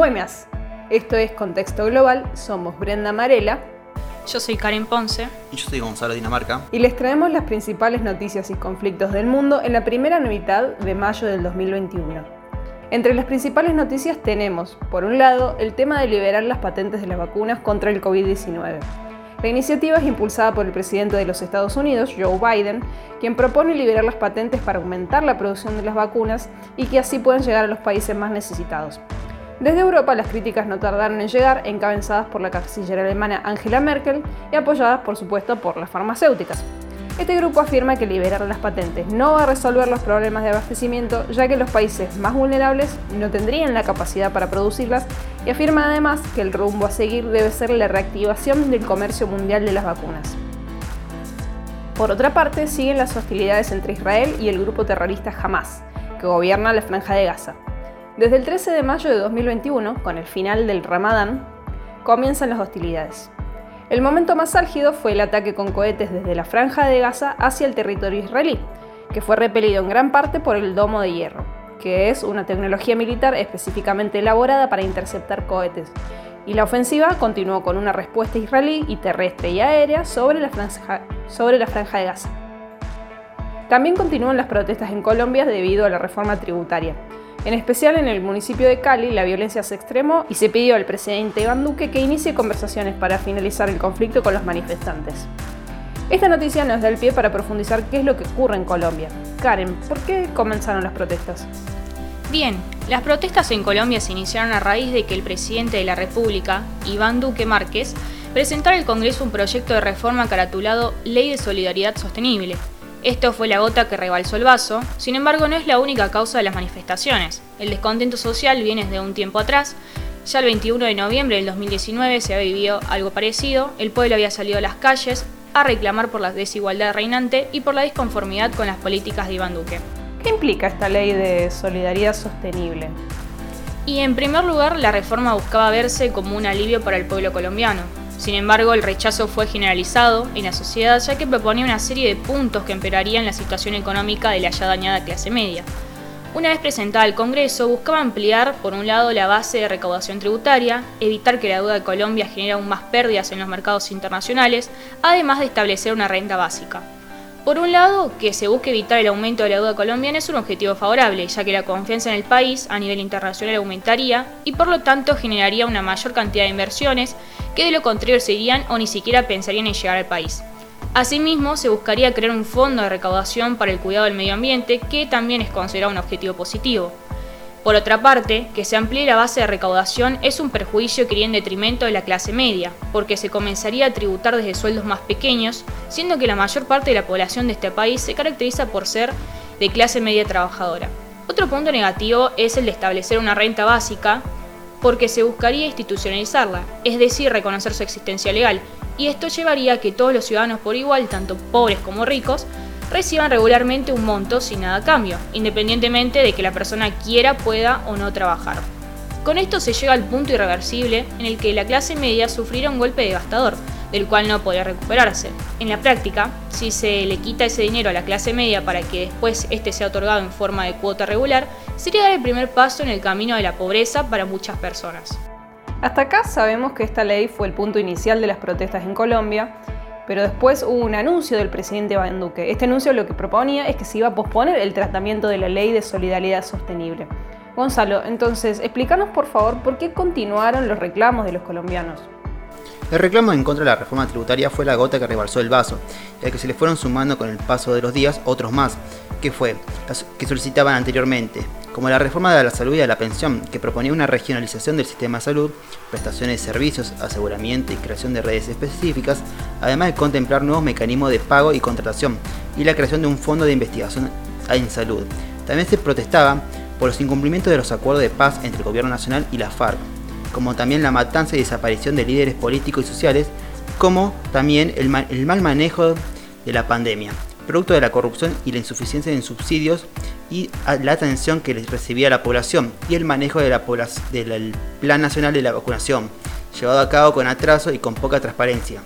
Buenas, esto es Contexto Global, somos Brenda Marela. Yo soy Karen Ponce. Y yo soy Gonzalo Dinamarca. Y les traemos las principales noticias y conflictos del mundo en la primera mitad de mayo del 2021. Entre las principales noticias tenemos, por un lado, el tema de liberar las patentes de las vacunas contra el COVID-19. La iniciativa es impulsada por el presidente de los Estados Unidos, Joe Biden, quien propone liberar las patentes para aumentar la producción de las vacunas y que así puedan llegar a los países más necesitados. Desde Europa las críticas no tardaron en llegar, encabezadas por la canciller alemana Angela Merkel y apoyadas por supuesto por las farmacéuticas. Este grupo afirma que liberar las patentes no va a resolver los problemas de abastecimiento, ya que los países más vulnerables no tendrían la capacidad para producirlas, y afirma además que el rumbo a seguir debe ser la reactivación del comercio mundial de las vacunas. Por otra parte, siguen las hostilidades entre Israel y el grupo terrorista Hamas, que gobierna la franja de Gaza. Desde el 13 de mayo de 2021, con el final del Ramadán, comienzan las hostilidades. El momento más álgido fue el ataque con cohetes desde la franja de Gaza hacia el territorio israelí, que fue repelido en gran parte por el domo de hierro, que es una tecnología militar específicamente elaborada para interceptar cohetes. Y la ofensiva continuó con una respuesta israelí y terrestre y aérea sobre la franja, sobre la franja de Gaza. También continúan las protestas en Colombia debido a la reforma tributaria, en especial en el municipio de Cali, la violencia se extremó y se pidió al presidente Iván Duque que inicie conversaciones para finalizar el conflicto con los manifestantes. Esta noticia nos da el pie para profundizar qué es lo que ocurre en Colombia. Karen, ¿por qué comenzaron las protestas? Bien, las protestas en Colombia se iniciaron a raíz de que el presidente de la República, Iván Duque Márquez, presentara al Congreso un proyecto de reforma caratulado Ley de Solidaridad Sostenible, esto fue la gota que rebalsó el vaso, sin embargo no es la única causa de las manifestaciones. El descontento social viene desde un tiempo atrás. Ya el 21 de noviembre del 2019 se había vivido algo parecido, el pueblo había salido a las calles a reclamar por la desigualdad reinante y por la disconformidad con las políticas de Iván Duque. ¿Qué implica esta ley de solidaridad sostenible? Y en primer lugar, la reforma buscaba verse como un alivio para el pueblo colombiano, sin embargo, el rechazo fue generalizado en la sociedad ya que proponía una serie de puntos que empeorarían la situación económica de la ya dañada clase media. Una vez presentada al Congreso, buscaba ampliar, por un lado, la base de recaudación tributaria, evitar que la deuda de Colombia genere aún más pérdidas en los mercados internacionales, además de establecer una renta básica. Por un lado, que se busque evitar el aumento de la deuda colombiana es un objetivo favorable, ya que la confianza en el país a nivel internacional aumentaría y por lo tanto generaría una mayor cantidad de inversiones que de lo contrario se irían o ni siquiera pensarían en llegar al país. Asimismo, se buscaría crear un fondo de recaudación para el cuidado del medio ambiente, que también es considerado un objetivo positivo. Por otra parte, que se amplíe la base de recaudación es un perjuicio que iría en detrimento de la clase media, porque se comenzaría a tributar desde sueldos más pequeños, siendo que la mayor parte de la población de este país se caracteriza por ser de clase media trabajadora. Otro punto negativo es el de establecer una renta básica, porque se buscaría institucionalizarla, es decir, reconocer su existencia legal, y esto llevaría a que todos los ciudadanos por igual, tanto pobres como ricos, reciban regularmente un monto sin nada a cambio, independientemente de que la persona quiera, pueda o no trabajar. Con esto se llega al punto irreversible en el que la clase media sufrirá un golpe devastador, del cual no podrá recuperarse. En la práctica, si se le quita ese dinero a la clase media para que después este sea otorgado en forma de cuota regular, sería dar el primer paso en el camino de la pobreza para muchas personas. Hasta acá sabemos que esta ley fue el punto inicial de las protestas en Colombia pero después hubo un anuncio del presidente Iván Duque. Este anuncio lo que proponía es que se iba a posponer el tratamiento de la ley de solidaridad sostenible. Gonzalo, entonces, explícanos por favor por qué continuaron los reclamos de los colombianos. El reclamo en contra de la reforma tributaria fue la gota que rebalsó el vaso, ya que se le fueron sumando con el paso de los días otros más, que fue que solicitaban anteriormente, como la reforma de la salud y de la pensión, que proponía una regionalización del sistema de salud, prestaciones de servicios, aseguramiento y creación de redes específicas, además de contemplar nuevos mecanismos de pago y contratación, y la creación de un fondo de investigación en salud. También se protestaba por los incumplimientos de los acuerdos de paz entre el gobierno nacional y la FARC, como también la matanza y desaparición de líderes políticos y sociales, como también el mal manejo de la pandemia producto de la corrupción y la insuficiencia en subsidios y la atención que recibía la población y el manejo del Plan Nacional de la Vacunación, llevado a cabo con atraso y con poca transparencia,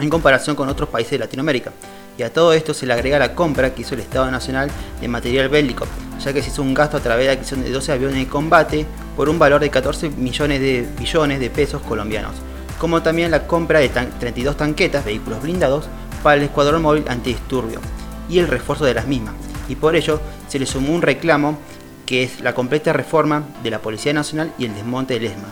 en comparación con otros países de Latinoamérica. Y a todo esto se le agrega la compra que hizo el Estado Nacional de material bélico, ya que se hizo un gasto a través de la adquisición de 12 aviones de combate por un valor de 14 millones de billones de pesos colombianos, como también la compra de 32 tanquetas, vehículos blindados, para el Escuadrón Móvil Antidisturbio y el refuerzo de las mismas, y por ello se le sumó un reclamo que es la completa reforma de la Policía Nacional y el desmonte del ESMA.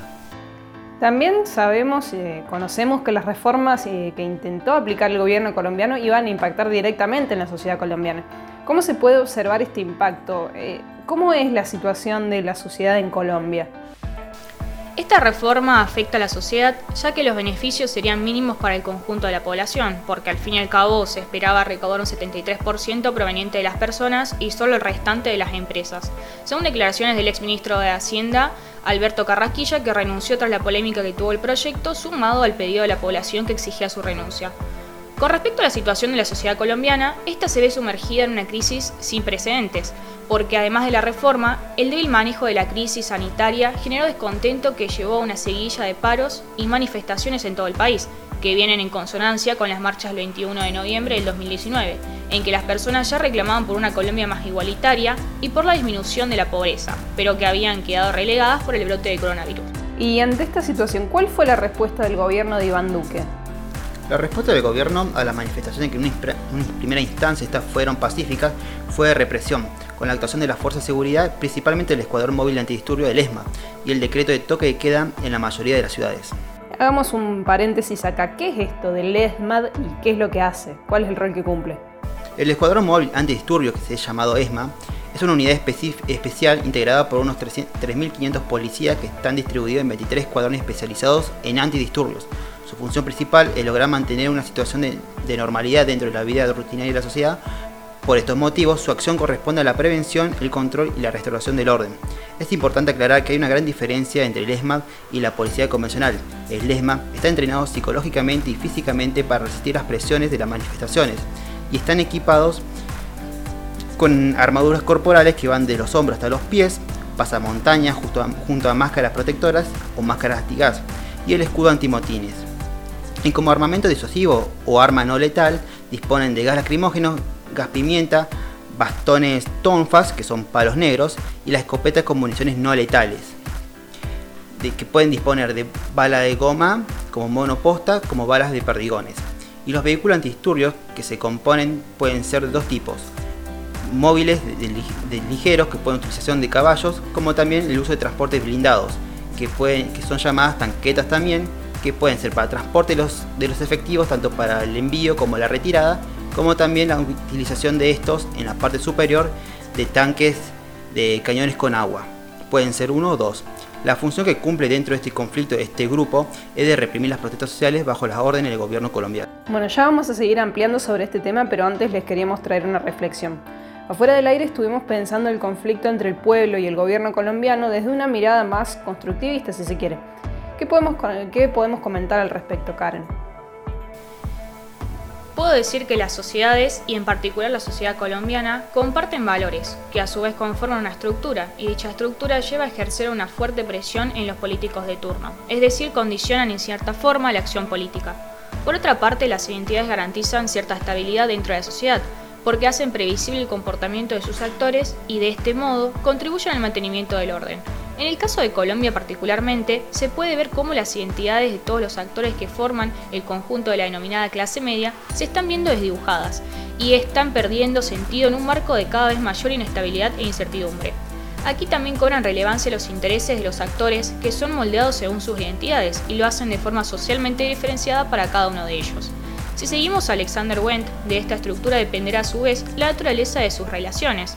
También sabemos, eh, conocemos que las reformas eh, que intentó aplicar el gobierno colombiano iban a impactar directamente en la sociedad colombiana. ¿Cómo se puede observar este impacto? Eh, ¿Cómo es la situación de la sociedad en Colombia? Esta reforma afecta a la sociedad ya que los beneficios serían mínimos para el conjunto de la población, porque al fin y al cabo se esperaba recaudar un 73% proveniente de las personas y solo el restante de las empresas. Según declaraciones del exministro de Hacienda, Alberto Carrasquilla, que renunció tras la polémica que tuvo el proyecto, sumado al pedido de la población que exigía su renuncia. Con respecto a la situación de la sociedad colombiana, esta se ve sumergida en una crisis sin precedentes, porque además de la reforma, el débil manejo de la crisis sanitaria generó descontento que llevó a una seguilla de paros y manifestaciones en todo el país, que vienen en consonancia con las marchas del 21 de noviembre del 2019, en que las personas ya reclamaban por una Colombia más igualitaria y por la disminución de la pobreza, pero que habían quedado relegadas por el brote de coronavirus. Y ante esta situación, ¿cuál fue la respuesta del gobierno de Iván Duque? La respuesta del gobierno a las manifestaciones que en una primera instancia estas fueron pacíficas fue de represión, con la actuación de las fuerzas de seguridad, principalmente el Escuadrón Móvil Antidisturbio del ESMA y el decreto de toque de queda en la mayoría de las ciudades. Hagamos un paréntesis acá. ¿Qué es esto del ESMAD y qué es lo que hace? ¿Cuál es el rol que cumple? El Escuadrón Móvil Antidisturbio, que se ha llamado ESMA, es una unidad especial integrada por unos 3.500 policías que están distribuidos en 23 escuadrones especializados en antidisturbios, su función principal es lograr mantener una situación de, normalidad dentro de la vida rutinaria de la sociedad. Por estos motivos, su acción corresponde a la prevención, el control y la restauración del orden. Es importante aclarar que hay una gran diferencia entre el ESMAD y la policía convencional. El ESMAD está entrenado psicológicamente y físicamente para resistir las presiones de las manifestaciones y están equipados con armaduras corporales que van de los hombros hasta los pies, pasamontañas junto a, junto a máscaras protectoras o máscaras antigas y el escudo antimotines. Y como armamento disuasivo o arma no letal, disponen de gas lacrimógeno, gas pimienta, bastones tonfas, que son palos negros, y las escopetas con municiones no letales, de, que pueden disponer de bala de goma como monoposta, como balas de perdigones. Y los vehículos antidisturbios que se componen pueden ser de dos tipos, móviles de, ligeros que pueden utilización de caballos, como también el uso de transportes blindados, que, pueden, que son llamadas tanquetas también, que pueden ser para transporte de los, efectivos, tanto para el envío como la retirada, como también la utilización de estos en la parte superior de tanques de cañones con agua. Pueden ser uno o dos. La función que cumple dentro de este conflicto este grupo es de reprimir las protestas sociales bajo las órdenes del gobierno colombiano. Bueno, ya vamos a seguir ampliando sobre este tema, pero antes les queríamos traer una reflexión. Afuera del aire estuvimos pensando el conflicto entre el pueblo y el gobierno colombiano desde una mirada más constructivista, si se quiere. ¿Qué podemos, comentar al respecto, Karen? Puedo decir que las sociedades, y en particular la sociedad colombiana, comparten valores, que a su vez conforman una estructura, y dicha estructura lleva a ejercer una fuerte presión en los políticos de turno, es decir, condicionan en cierta forma la acción política. Por otra parte, las identidades garantizan cierta estabilidad dentro de la sociedad, porque hacen previsible el comportamiento de sus actores y de este modo contribuyen al mantenimiento del orden, en el caso de Colombia particularmente, se puede ver cómo las identidades de todos los actores que forman el conjunto de la denominada clase media se están viendo desdibujadas y están perdiendo sentido en un marco de cada vez mayor inestabilidad e incertidumbre. Aquí también cobran relevancia los intereses de los actores que son moldeados según sus identidades y lo hacen de forma socialmente diferenciada para cada uno de ellos. Si seguimos a Alexander Wendt, de esta estructura dependerá a su vez la naturaleza de sus relaciones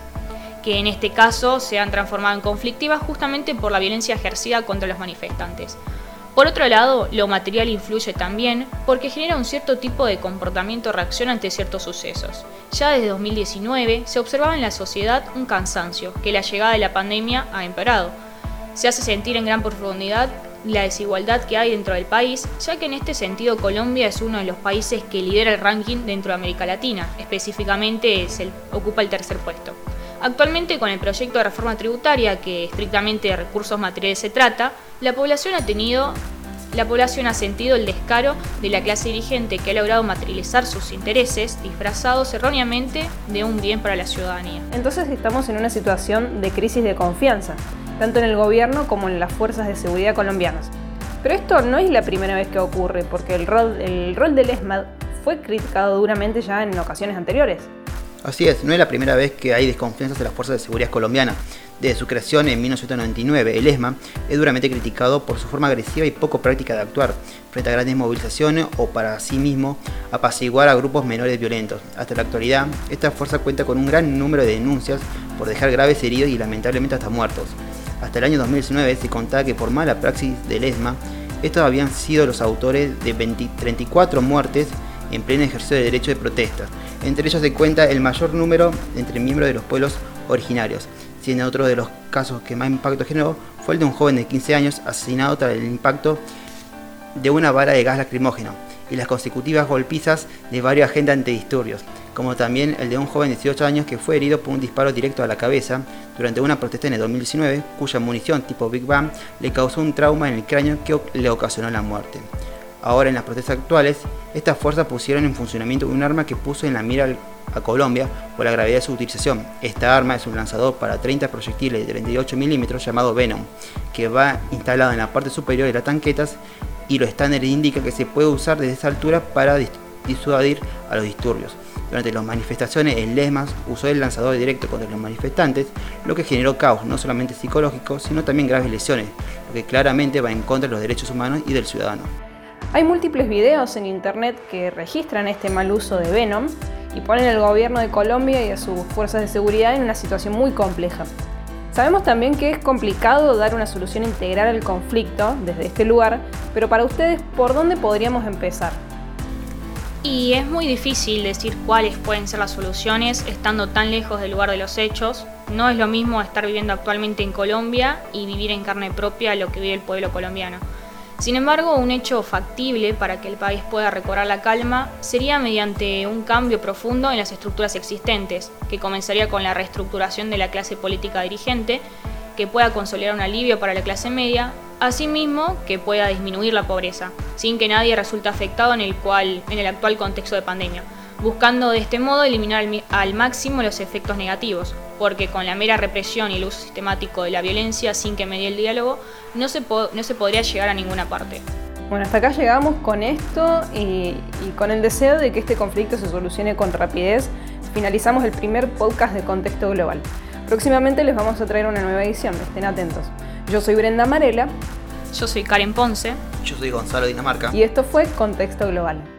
que en este caso se han transformado en conflictivas justamente por la violencia ejercida contra los manifestantes. Por otro lado, lo material influye también porque genera un cierto tipo de comportamiento reacción ante ciertos sucesos. Ya desde 2019 se observaba en la sociedad un cansancio que la llegada de la pandemia ha empeorado. Se hace sentir en gran profundidad la desigualdad que hay dentro del país, ya que en este sentido Colombia es uno de los países que lidera el ranking dentro de América Latina, específicamente ocupa el tercer puesto. Actualmente, con el proyecto de reforma tributaria, que estrictamente de recursos materiales se trata, la población ha tenido la población ha sentido el descaro de la clase dirigente que ha logrado materializar sus intereses disfrazados erróneamente de un bien para la ciudadanía. Entonces estamos en una situación de crisis de confianza, tanto en el gobierno como en las fuerzas de seguridad colombianas. Pero esto no es la primera vez que ocurre, porque el rol, el rol del ESMAD fue criticado duramente ya en ocasiones anteriores. Así es, no es la primera vez que hay desconfianza de las fuerzas de seguridad colombianas. Desde su creación en 1999, el ESMA es duramente criticado por su forma agresiva y poco práctica de actuar frente a grandes movilizaciones o para sí mismo apaciguar a grupos menores violentos. Hasta la actualidad, esta fuerza cuenta con un gran número de denuncias por dejar graves heridos y lamentablemente hasta muertos. Hasta el año 2019 se contaba que por mala praxis del ESMA, estos habían sido los autores de 34 muertes en pleno ejercicio de derecho de protesta. Entre ellos se cuenta el mayor número entre miembros de los pueblos originarios, siendo otro de los casos que más impacto generó fue el de un joven de 15 años asesinado tras el impacto de una vara de gas lacrimógeno y las consecutivas golpizas de varios agentes antidisturbios, como también el de un joven de 18 años que fue herido por un disparo directo a la cabeza durante una protesta en el 2019, cuya munición tipo Big Bang le causó un trauma en el cráneo que le ocasionó la muerte. Ahora en las protestas actuales, estas fuerzas pusieron en funcionamiento un arma que puso en la mira a Colombia por la gravedad de su utilización. Esta arma es un lanzador para 30 proyectiles de 38 milímetros llamado Venom, que va instalado en la parte superior de las tanquetas y los estándares indican que se puede usar desde esa altura para disuadir a los disturbios. Durante las manifestaciones, el LESMAS usó el lanzador directo contra los manifestantes, lo que generó caos no solamente psicológico, sino también graves lesiones, lo que claramente va en contra de los derechos humanos y del ciudadano. Hay múltiples videos en internet que registran este mal uso de Venom y ponen al gobierno de Colombia y a sus fuerzas de seguridad en una situación muy compleja. Sabemos también que es complicado dar una solución integral al conflicto desde este lugar, pero para ustedes, ¿por dónde podríamos empezar? Y es muy difícil decir cuáles pueden ser las soluciones estando tan lejos del lugar de los hechos. No es lo mismo estar viviendo actualmente en Colombia y vivir en carne propia lo que vive el pueblo colombiano. Sin embargo, un hecho factible para que el país pueda recobrar la calma sería mediante un cambio profundo en las estructuras existentes, que comenzaría con la reestructuración de la clase política dirigente, que pueda consolidar un alivio para la clase media, asimismo que pueda disminuir la pobreza, sin que nadie resulte afectado en el, cual, en el actual contexto de pandemia buscando de este modo eliminar al, máximo los efectos negativos, porque con la mera represión y el uso sistemático de la violencia sin que medie el diálogo, no se, no se podría llegar a ninguna parte. Bueno, hasta acá llegamos con esto y, y, con el deseo de que este conflicto se solucione con rapidez. Finalizamos el primer podcast de Contexto Global. Próximamente les vamos a traer una nueva edición, estén atentos. Yo soy Brenda Marela. Yo soy Karen Ponce. Yo soy Gonzalo Dinamarca. Y esto fue Contexto Global.